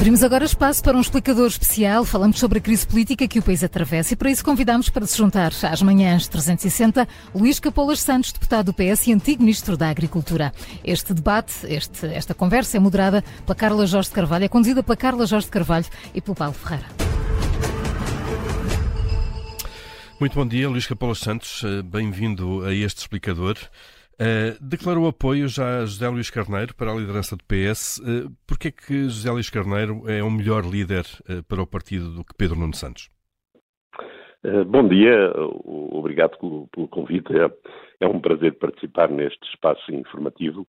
Abrimos agora espaço para um explicador especial. Falamos sobre a crise política que o país atravessa e para isso convidamos para se juntar às manhãs 360 Luís Capolas Santos, deputado do PS e antigo Ministro da Agricultura. Este debate, este, esta conversa é moderada pela Carla Jorge de Carvalho, é conduzida pela Carla Jorge de Carvalho e pelo Paulo Ferreira. Muito bom dia, Luís Capolas Santos. Eh, bem-vindo a este explicador. Uh, declarou apoio já a José Luís Carneiro para a liderança do PS. Uh, Porquê é que José Luís Carneiro é um melhor líder uh, para o partido do que Pedro Nuno Santos? Bom dia, obrigado pelo, pelo convite. É, é, um prazer participar neste espaço informativo.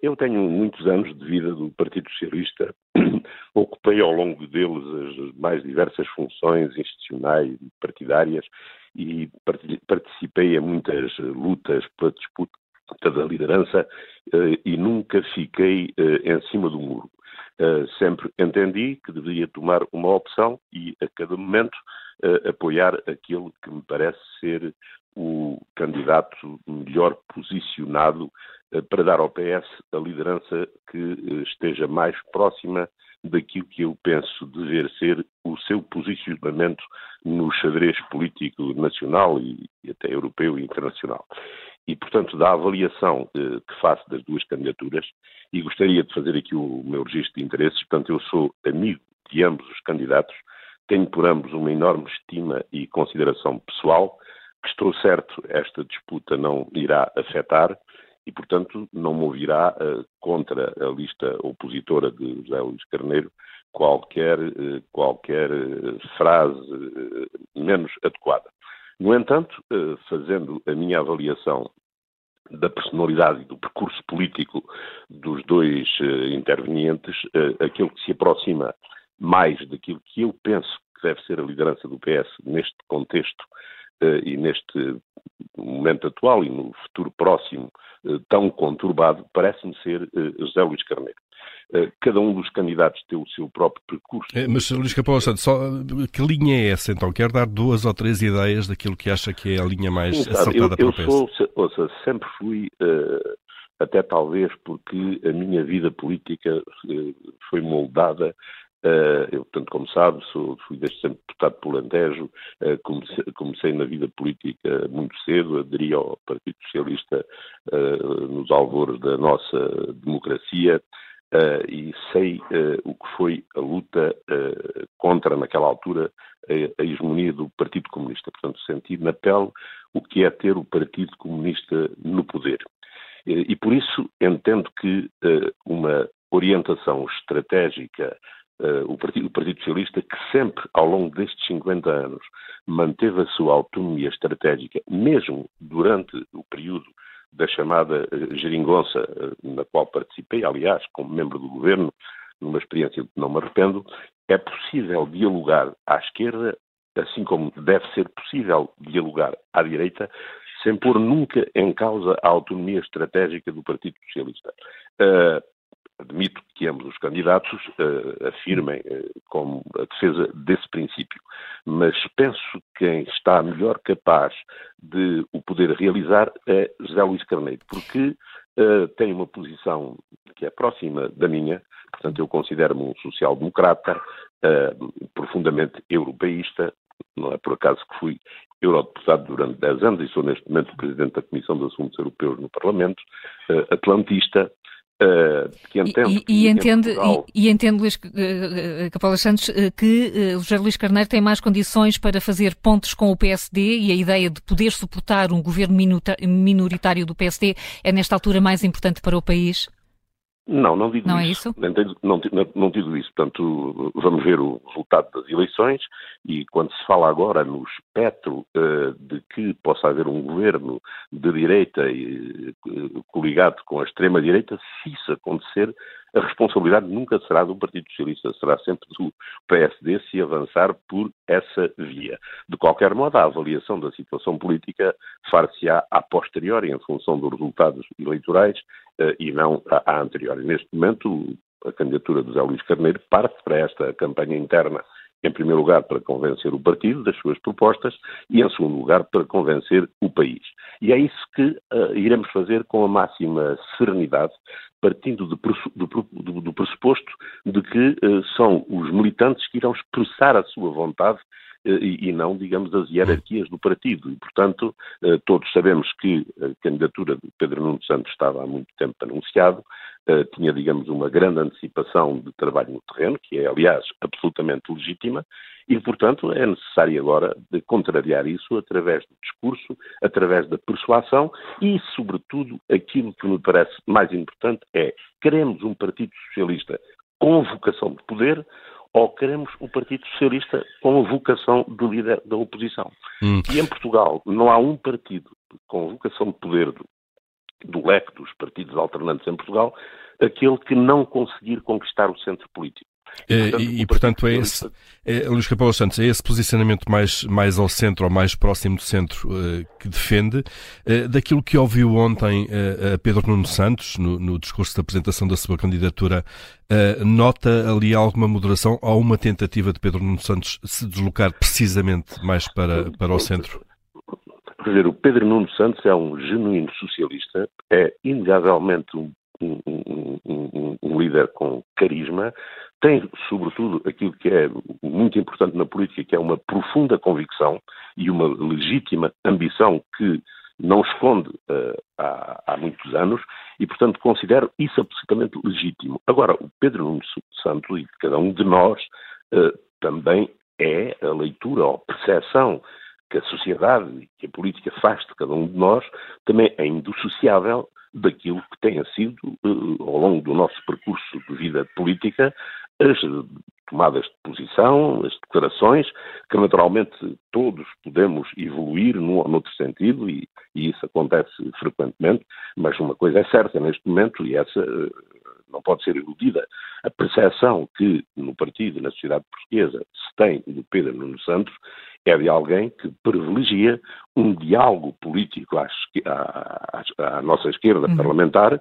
Eu tenho muitos anos de vida do Partido Socialista, ocupei ao longo deles as mais diversas funções institucionais e partidárias e participei em muitas lutas pela disputa da liderança eh, e nunca fiquei eh, em cima do muro. Eh, sempre entendi que deveria tomar uma opção e, a cada momento, apoiar aquele que me parece ser o candidato melhor posicionado para dar ao PS a liderança que esteja mais próxima daquilo que eu penso dever ser o seu posicionamento no xadrez político nacional e, até europeu e internacional. E, portanto, da avaliação eh, que faço das duas candidaturas, e gostaria de fazer aqui o meu registro de interesses, portanto, eu sou amigo de ambos os candidatos, tenho por ambos uma enorme estima e consideração pessoal, que estou certo esta disputa não irá afetar, e, portanto, não moverá uh, contra a lista opositora de José Luís Carneiro qualquer, uh, qualquer uh, frase menos adequada. No entanto, fazendo a minha avaliação da personalidade e do percurso político dos dois intervenientes, aquilo que se aproxima mais daquilo que eu penso que deve ser a liderança do PS neste contexto e neste momento atual e no futuro próximo eh, tão conturbado, parece-me ser eh, José Luís Carneiro. Eh, cada um dos candidatos tem o seu próprio percurso. É, mas, Luís Capão Santos, só, que linha é essa, então? Quer dar duas ou três ideias daquilo que acha que é a linha mais Sim, acertada eu, para o? Eu sou, ouça, sempre fui, até talvez porque a minha vida política foi moldada eu, portanto, como sabe, sou, fui desde sempre deputado por Alentejo, uh, comecei, comecei, na vida política muito cedo, aderi ao Partido Socialista uh, nos alvores da nossa democracia e sei o que foi a luta contra, naquela altura, a, a hegemonia do Partido Comunista. Portanto, senti na pele o que é ter o Partido Comunista no poder. E por isso entendo que uma orientação estratégica uh, o, Partido, o, Partido, Socialista, que sempre, ao longo destes 50 anos, manteve a sua autonomia estratégica, mesmo durante o período da chamada uh, geringonça, uh, na qual participei, aliás, como membro do governo, numa experiência de que não me arrependo, é possível dialogar à esquerda, assim como deve ser possível dialogar à direita, sem pôr nunca em causa a autonomia estratégica do Partido Socialista. Uh, admito que ambos os candidatos uh, afirmem uh, como a defesa desse princípio, mas penso que quem está melhor capaz de o poder realizar é José Luís Carneiro, porque uh, tem uma posição que é próxima da minha, portanto eu considero-me um social-democrata, profundamente europeísta, não é por acaso que fui eurodeputado durante 10 anos e sou neste momento presidente da Comissão de Assuntos Europeus no Parlamento, atlantista, que entende e, e, entende, Portugal... e, e, entende, Luís uh, Capolas Santos, uh, que José Luís Carneiro tem mais condições para fazer pontos com o PSD e a ideia de poder suportar um governo minoritário do PSD é, nesta altura, mais importante para o país? Não, não digo não isso. É isso? Não, não, não, digo isso. Portanto, vamos ver o resultado das eleições e quando se fala agora no espectro uh, de que possa haver um governo de direita e, uh, coligado com a extrema-direita, se isso acontecer, a responsabilidade nunca será do Partido Socialista, será sempre do PSD se avançar por essa via. De qualquer modo, a avaliação da situação política far-se-á a posteriori, em função dos resultados eleitorais, uh, e não a, a anteriori. Neste momento, a candidatura de José Luís Carneiro parte para esta campanha interna Em primeiro lugar, para convencer o partido das suas propostas e, em segundo lugar, para convencer o país. E é isso que uh, iremos fazer com a máxima serenidade, partindo do, do, do pressuposto de que uh, são os militantes que irão expressar a sua vontade e, e não, digamos, as hierarquias do partido. E, portanto, eh, todos sabemos que a candidatura de Pedro Nuno Santos estava há muito tempo anunciado, eh, tinha, digamos, uma grande antecipação de trabalho no terreno, que é, aliás, absolutamente legítima, e, portanto, é necessário agora contrariar isso através do discurso, através da persuasão e, sobretudo, aquilo que me parece mais importante é queremos um Partido Socialista com vocação de poder ou queremos um Partido Socialista com a vocação de líder da oposição. Hum. E em Portugal não há um partido com vocação de poder do, do leque dos partidos alternantes em Portugal, aquele que não conseguir conquistar o centro político. É, portanto, e, e, portanto, é esse, é, Luís Capelo Santos, é esse posicionamento mais, mais ao centro, ou mais próximo do centro, uh, que defende, uh, daquilo que ouviu ontem uh, a Pedro Nuno Santos, no, no, discurso de apresentação da sua candidatura, nota ali alguma moderação ou uma tentativa de Pedro Nuno Santos se deslocar precisamente mais para, para o centro? Quer dizer, o Pedro Nuno Santos é um genuíno socialista, é inegavelmente um um, um, um, um, líder com carisma, tem, sobretudo, aquilo que é muito importante na política, que é uma profunda convicção e uma legítima ambição que não esconde uh, há, há, muitos anos e, portanto, considero isso absolutamente legítimo. Agora, o Pedro Nuno Santos e cada um de nós uh, também é a leitura ou percepção que a sociedade e que a política faz de cada um de nós também é indissociável daquilo que tenha sido, uh, ao longo do nosso percurso de vida política, as tomadas de posição, as declarações, que naturalmente todos podemos evoluir num ou noutro sentido, e, e, isso acontece frequentemente, mas uma coisa é certa neste momento, e essa uh, não pode ser iludida, a percepção que no partido e na sociedade portuguesa se tem do Pedro Nuno Santos é de alguém que privilegia um diálogo político à, à, à nossa esquerda uhum. parlamentar eh,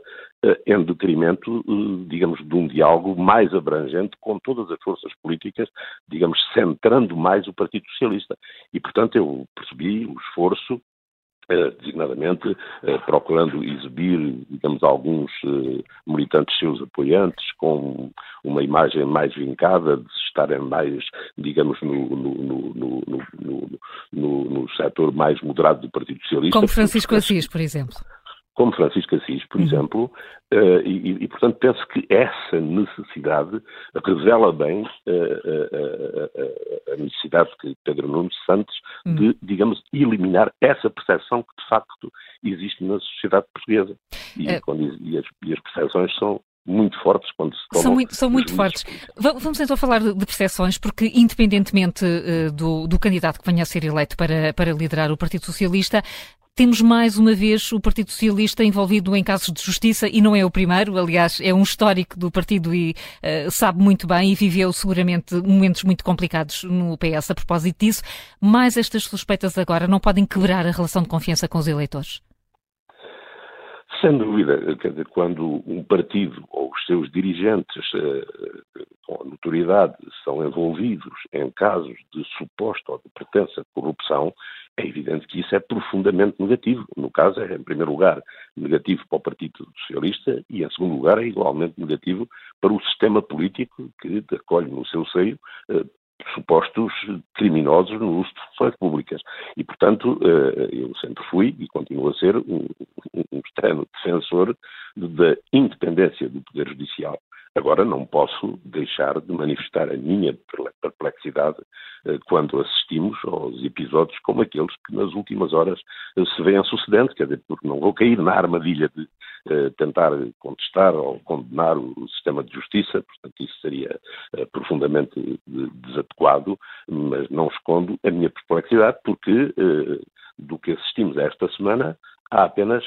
em detrimento, eh, digamos, de um diálogo mais abrangente com todas as forças políticas, digamos, centrando mais o Partido Socialista. E, portanto, eu percebi o esforço eh, designadamente eh, procurando exibir, digamos, alguns eh, militantes seus apoiantes com uma imagem mais vincada, de estarem mais, digamos, no, no, no, no, no setor mais moderado do Partido Socialista. Como Francisco Assis, por exemplo como Francisco Assis, por uhum. exemplo, uh, e, e, portanto, penso que essa necessidade revela bem uh, uh, a necessidade que Pedro Nunes Santos uhum. de, digamos, eliminar essa percepção que, de facto, existe na sociedade portuguesa. E, é. quando, e, as, e as percepções são muito fortes quando se tomam São muito, são muito fortes. Vamos então falar de, de percepções, porque independentemente uh, do, do, candidato que venha a ser eleito para, para liderar o Partido Socialista, temos mais uma vez o Partido Socialista envolvido em casos de justiça e não é o primeiro, aliás, é um histórico do partido e uh, sabe muito bem e viveu seguramente momentos muito complicados no PS a propósito disso. Mas estas suspeitas agora não podem quebrar a relação de confiança com os eleitores? Sem dúvida, quer dizer, quando um partido ou os seus dirigentes uh, com notoriedade são envolvidos em casos de suposta ou de pretensa corrupção, é evidente que isso é profundamente negativo. No caso, é, em primeiro lugar, negativo para o Partido Socialista e, em segundo lugar, é igualmente negativo para o sistema político que acolhe no seu seio uh, supostos criminosos no uso de funções públicas. E, portanto, uh, eu sempre fui e continuo a ser um, um, um defensor da independência do Poder Judicial. Agora, não posso deixar de manifestar a minha perplexidade eh, quando assistimos aos episódios como aqueles que nas últimas horas eh, se vêm sucedendo, quer dizer, porque não vou cair na armadilha de eh, tentar contestar ou condenar o sistema de justiça, portanto, isso seria profundamente desadequado, mas não escondo a minha perplexidade, porque do que assistimos esta semana, há apenas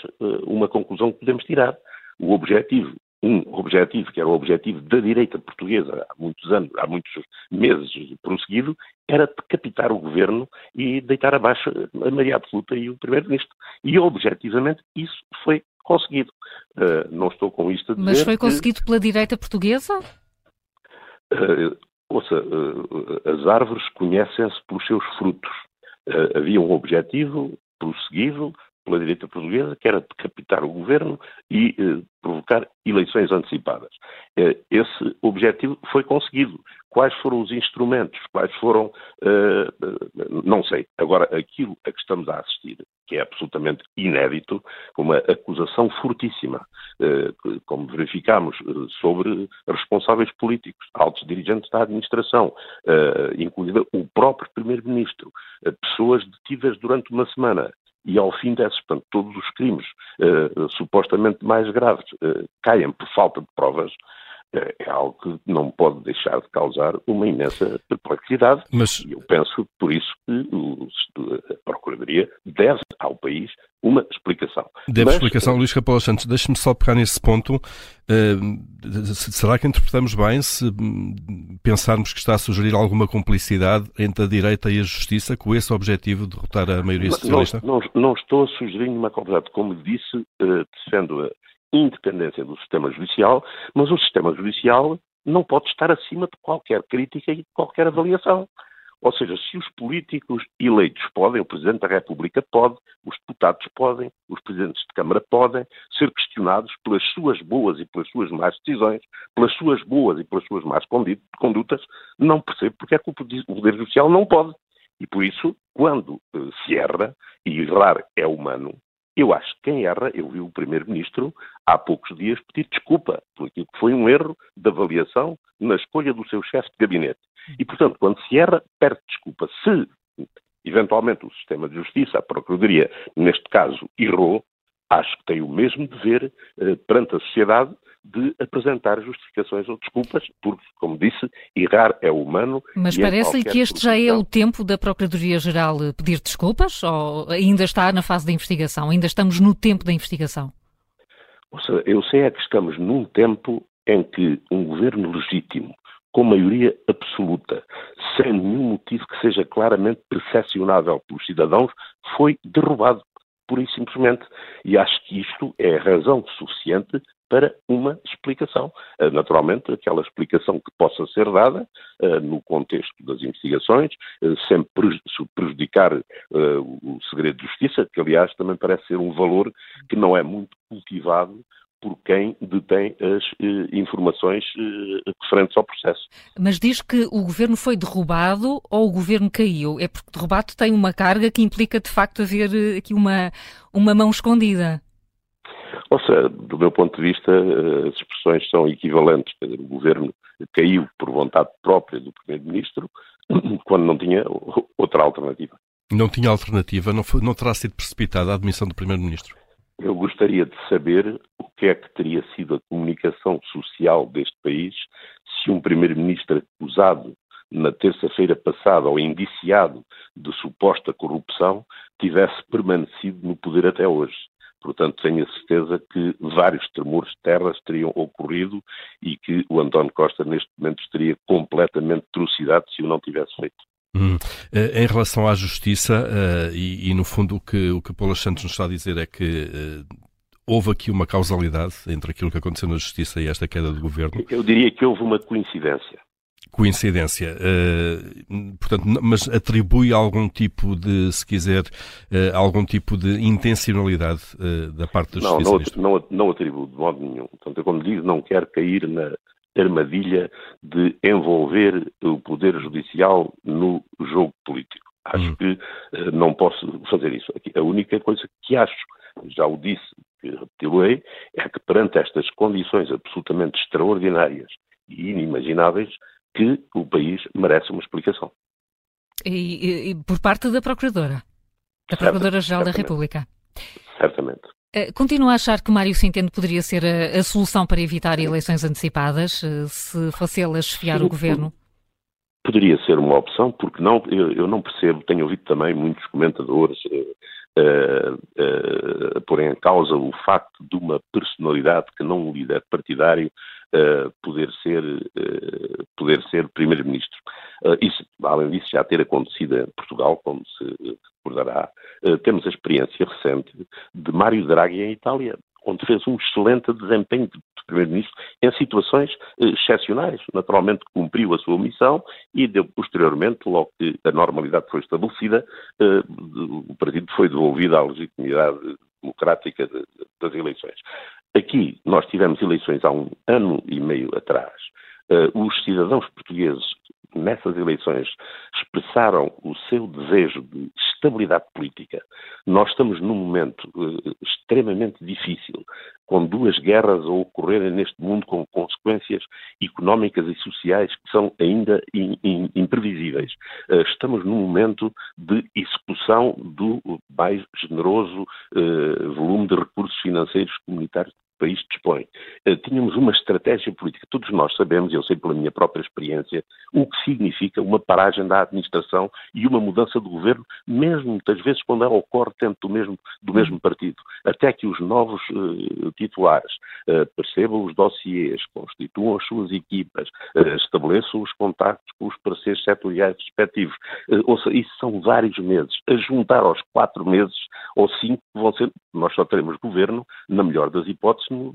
uma conclusão que podemos tirar. O objetivo um objetivo, que era o objetivo da direita portuguesa há muitos anos, há muitos meses prosseguido, era decapitar o governo e deitar abaixo a maioria absoluta e o primeiro-ministro. E objetivamente isso foi conseguido. Uh, não estou com isto a dizer. Mas foi conseguido que... pela direita portuguesa? Uh, Ouça, as árvores conhecem-se pelos seus frutos. Havia um objetivo prosseguido pela direita portuguesa, que era decapitar o governo e eh, provocar eleições antecipadas. Eh, esse objetivo foi conseguido. Quais foram os instrumentos? Quais foram. Eh, não sei. Agora, aquilo a que estamos a assistir, que é absolutamente inédito, uma acusação fortíssima, eh, como verificamos, eh, sobre responsáveis políticos, altos dirigentes da administração, eh, incluindo o próprio Primeiro-Ministro, pessoas detidas durante uma semana e ao fim desses, portanto, todos os crimes uh, supostamente mais graves uh, caem por falta de provas, é algo que não pode deixar de causar uma imensa perplexidade. Mas... E eu penso, por isso, que a Procuradoria deve ao país uma explicação. Deve Mas, explicação, Luís Capela Santos. Deixe-me só pegar nesse ponto. Uh, será que interpretamos bem se pensarmos que está a sugerir alguma complicidade entre a direita e a justiça com esse objetivo de derrotar a maioria socialista? Não, não, não estou a sugerir nenhuma complicidade. Como disse, uh, defendo a independência do sistema judicial, mas o sistema judicial não pode estar acima de qualquer crítica e de qualquer avaliação. Ou seja, se os políticos eleitos podem, o Presidente da República pode, os deputados podem, os presidentes de Câmara podem ser questionados pelas suas boas e pelas suas más decisões, pelas suas boas e pelas suas más condutas, não percebo porque é que o Poder Judicial não pode. E por isso, quando eh, se erra, e errar é humano, eu acho que quem erra, eu vi o Primeiro-Ministro há poucos dias pedir desculpa por aquilo que foi um erro de avaliação na escolha do seu chefe de gabinete. E, portanto, quando se erra, perde desculpa. Se, eventualmente, o sistema de justiça, a Procuradoria, neste caso, errou, acho que tem o mesmo dever eh, perante a sociedade de apresentar justificações ou desculpas, porque, como disse, errar é humano. Mas parece-lhe que este já é o tempo da Procuradoria-Geral pedir desculpas ou ainda está na fase da investigação? Ainda estamos no tempo da investigação? Seja, eu sei é que estamos num tempo em que um governo legítimo, com maioria absoluta, sem nenhum motivo que seja claramente percepcionável pelos cidadãos, foi derrubado, pura e simplesmente. E acho que isto é razão suficiente para uma explicação. Eh, naturalmente, aquela explicação que possa ser dada uh, no contexto das investigações, uh, sem prejudicar o segredo de justiça, que aliás também parece ser um valor que não é muito cultivado por quem detém as informações referentes ao processo. Mas diz que o governo foi derrubado ou o governo caiu? É porque derrubado tem uma carga que implica de facto haver aqui uma, uma mão escondida. Ou seja, do meu ponto de vista, eh, as expressões são equivalentes. Dizer, o governo caiu por vontade própria do Primeiro-Ministro quando não tinha outra alternativa. Não tinha alternativa? Não, foi, não terá sido precipitada a admissão do Primeiro-Ministro? Eu gostaria de saber o que é que teria sido a comunicação social deste país se um Primeiro-Ministro acusado na terça-feira passada ou indiciado de suposta corrupção tivesse permanecido no poder até hoje. Portanto, tenho a certeza que vários tremores de terras teriam ocorrido e que o António Costa, neste momento, estaria completamente trucidado se o não tivesse feito. Hum. Eh, em relação à justiça, uh, e, e, no fundo o que, o que Paulo Santos nos está a dizer é que uh, houve aqui uma causalidade entre aquilo que aconteceu na justiça e esta queda do governo? Eu diria que houve uma coincidência coincidência. Uh, portanto, mas atribui algum tipo de, se quiser, algum tipo de intencionalidade da parte da justiça? Não, não, não atribuo de modo nenhum. Portanto, eu, como digo, não quero cair na armadilha de envolver o Poder Judicial no jogo político. Acho hum. que não posso fazer isso. A única coisa que acho, já o disse, que repetirei, é que perante estas condições absolutamente extraordinárias e inimagináveis, que o país merece uma explicação. E, e por parte da Procuradora, da Procuradora-Geral da República. Certamente. Eh, continua a achar que Mário Centeno poderia ser a, a solução para evitar eleições antecipadas, eh, se fosse ele a chefiar o governo? Poderia ser uma opção, porque não, eu, eu não percebo, tenho ouvido também muitos comentadores uh, uh, porem em causa o facto de uma personalidade que não um líder partidário uh, poder ser, poder ser primeiro-ministro. Isso, além disso, já ter acontecido em Portugal, como se recordará, temos a experiência recente de Mário Draghi em Itália, onde fez um excelente desempenho de Primeiro-Ministro em situações eh, excepcionais. Naturalmente cumpriu a sua missão e deu, posteriormente, logo que a normalidade foi estabelecida, eh, o partido foi devolvido à legitimidade democrática de, das eleições. Aqui nós tivemos eleições há um ano e meio atrás. Uh, os cidadãos portugueses nessas eleições expressaram o seu desejo de estabilidade política. Nós estamos num momento uh, extremamente difícil, com duas guerras a ocorrerem neste mundo com consequências económicas e sociais que são ainda in, in, imprevisíveis. Uh, estamos num momento de execução do mais generoso uh, volume de recursos financeiros comunitários país dispõe. Uh, tínhamos uma estratégia política. Todos nós sabemos, e eu sei pela minha própria experiência, o que significa uma paragem da administração e uma mudança de governo, mesmo muitas vezes quando ela ocorre dentro do mesmo, do mesmo partido. Até que os novos uh, titulares uh, percebam os dossiês, constituam as suas equipas, estabeleçam os contactos com os parceiros setoriais respectivos. ou seja, isso são vários meses. A juntar aos quatro meses ou cinco, vão ser, nós só teremos governo, na melhor das hipóteses, no,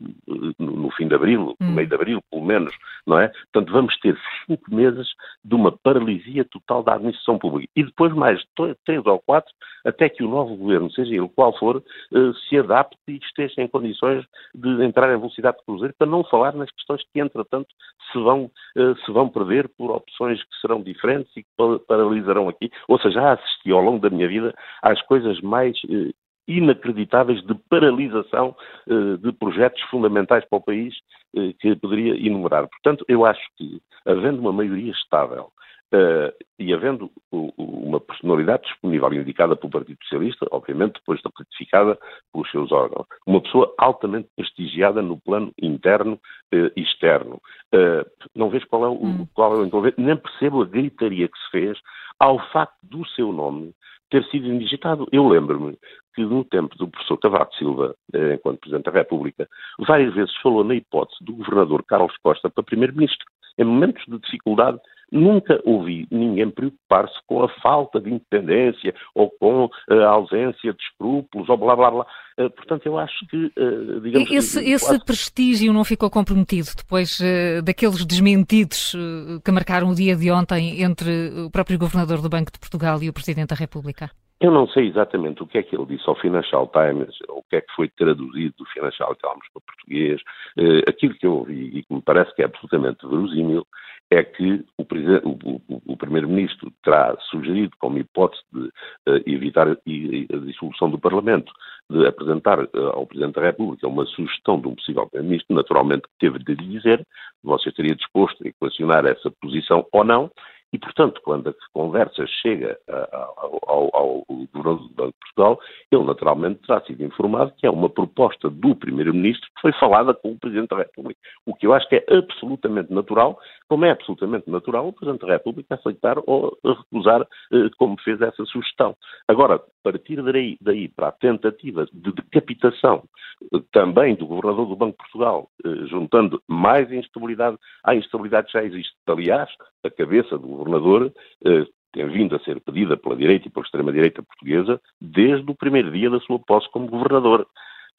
no, no fim de abril, no hum. meio de abril, pelo menos, não é? Portanto, vamos ter cinco meses de uma paralisia total da administração pública. E depois mais três ou quatro, até que o novo governo, seja ele qual for, eh, se adapte e esteja em condições de entrar em velocidade de cruzeiro, para não falar nas questões que, entretanto, se vão, eh, se vão perder por opções que serão diferentes e que paralisarão aqui. Ou seja, já assisti ao longo da minha vida às coisas mais eh, inacreditáveis de paralisação uh, de projetos fundamentais para o país uh, que poderia enumerar. Portanto, eu acho que, havendo uma maioria estável uh, e havendo uma personalidade disponível indicada pelo Partido Socialista, obviamente depois da ratificada pelos seus órgãos, uma pessoa altamente prestigiada no plano interno e externo, não vejo qual é o, hum. qual é o envolvimento, nem percebo a gritaria que se fez ao facto do seu nome ter sido indigitado. Eu lembro-me que no tempo do professor Cavaco Silva, eh, enquanto Presidente da República, várias vezes falou na hipótese do governador Carlos Costa para Primeiro-Ministro. Em momentos de dificuldade, nunca ouvi ninguém preocupar-se com a falta de independência ou com a ausência de escrúpulos ou blá blá blá. Eh, portanto, eu acho que, eh, digamos... Esse, esse quase... prestígio não ficou comprometido depois daqueles desmentidos que marcaram o dia de ontem entre o próprio Governador do Banco de Portugal e o Presidente da República? Eu não sei exatamente o que é que ele disse ao Financial Times, o que é que foi traduzido do Financial Times para português. Uh, aquilo que eu ouvi e que me parece que é absolutamente verosímil é que o, o, o, o Primeiro-Ministro terá sugerido, como hipótese de uh, evitar a, a, dissolução do Parlamento, de apresentar uh, ao Presidente da República uma sugestão de um possível Primeiro-Ministro, naturalmente teve de dizer você estaria disposto a equacionar essa posição ou não, e, portanto, quando a conversa chega ao, ao, ao Governador do Banco de Portugal, ele naturalmente terá sido informado que é uma proposta do Primeiro-Ministro que foi falada com o Presidente da República. O que eu acho que é absolutamente natural, como é absolutamente natural o Presidente da República aceitar ou recusar eh, como fez essa sugestão. Agora, partir daí, daí para a tentativa de decapitação eh, também do Governador do Banco de Portugal, eh, juntando mais instabilidade à instabilidade que já existe. Aliás, a cabeça do governador eh, tem vindo a ser pedida pela direita e pela extrema-direita portuguesa desde o primeiro dia da sua posse como governador,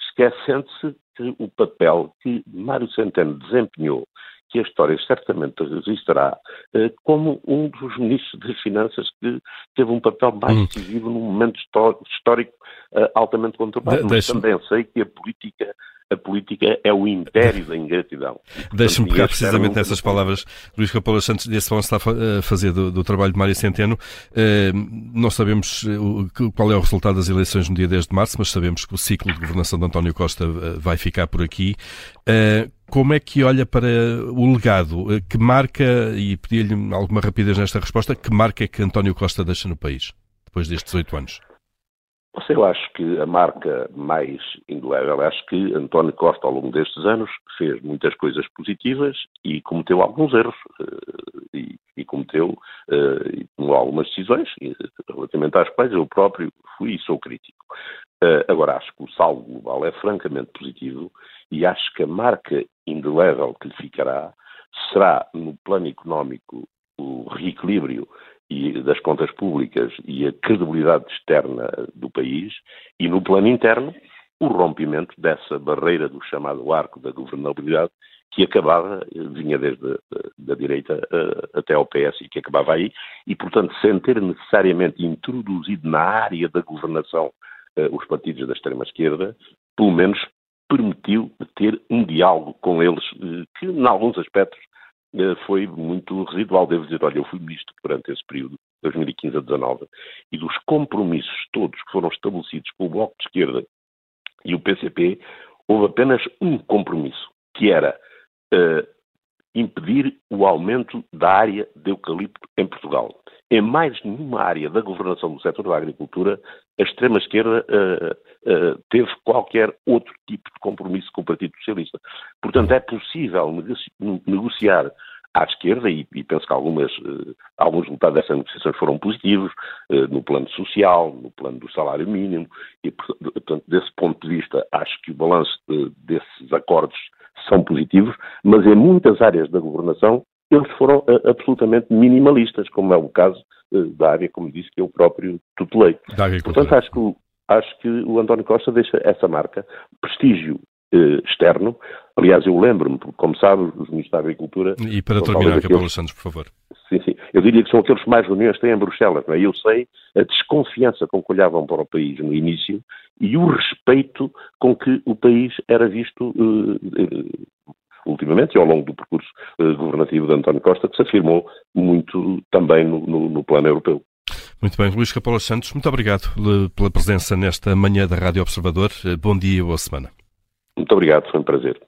esquecendo-se que o papel que Mário Centeno desempenhou, que a história certamente registrará, eh, como um dos ministros das Finanças que teve um papel mais hum. decisivo num momento histórico eh, altamente conturbado. Mas também sei que a política a política é o império da ingratidão. Deixe-me pegar precisamente nessas palavras, Luís Capolas Santos, desse bom está a fazer do, do, trabalho de Mário Centeno. Uh, não sabemos uh, qual é o resultado das eleições no dia 10 de março, mas sabemos que o ciclo de governação de António Costa uh, vai ficar por aqui. como é que olha para o legado? que marca, e pedir-lhe alguma rapidez nesta resposta, que marca é que António Costa deixa no país, depois destes oito anos? Eu acho que a marca mais indelével, acho que António Costa, ao longo destes anos, fez muitas coisas positivas e cometeu alguns erros. Eh, e, e cometeu uh, e tomou algumas decisões relativamente às quais eu próprio fui e sou crítico. Agora, acho que o saldo global é francamente positivo e acho que a marca indelével que lhe ficará será, no plano económico, o reequilíbrio e das contas públicas e a credibilidade externa do país, e no plano interno, o rompimento dessa barreira do chamado arco da governabilidade que acabava, vinha desde a direita uh, até ao PS e que acabava aí, e portanto sem ter necessariamente introduzido na área da governação uh, os partidos da extrema-esquerda, pelo menos permitiu ter um diálogo com eles, que em alguns aspectos foi muito residual. Devo dizer, olha, eu fui ministro durante esse período, 2015 a 2019, e dos compromissos todos que foram estabelecidos pelo Bloco de Esquerda e o PCP, houve apenas um compromisso, que era uh, impedir o aumento da área de eucalipto em Portugal. Em mais nenhuma área da governação do setor da agricultura, a extrema-esquerda uh, uh, teve qualquer outro tipo de compromisso com o Partido Socialista. Portanto, é possível negociar à esquerda, e, e penso que algumas, uh, alguns resultados dessas negociações foram positivos, no plano social, no plano do salário mínimo, e, portanto, desse ponto de vista, acho que o balanço de, desses acordos são positivos, mas em muitas áreas da governação eles foram uh, absolutamente minimalistas, como é o caso da área, como disse, que eu próprio tutelei. Portanto, acho que, acho que o António Costa deixa essa marca, prestígio eh, externo. Aliás, eu lembro-me, como sabe, os ministros da Agricultura. E para terminar. Capelo Santos, por favor. Sim, sim. Eu diria que são aqueles que mais reuniões têm em Bruxelas. Não é? Eu sei a desconfiança com que olhavam para o país no início e o respeito com que o país era visto. Ultimamente e ao longo do percurso uh, governativo de António Costa, que se afirmou muito também no, no, no plano europeu. Muito bem, Luís Capola Santos, muito obrigado pela presença nesta manhã da Rádio Observador. Bom dia e boa semana. Muito obrigado, foi um prazer.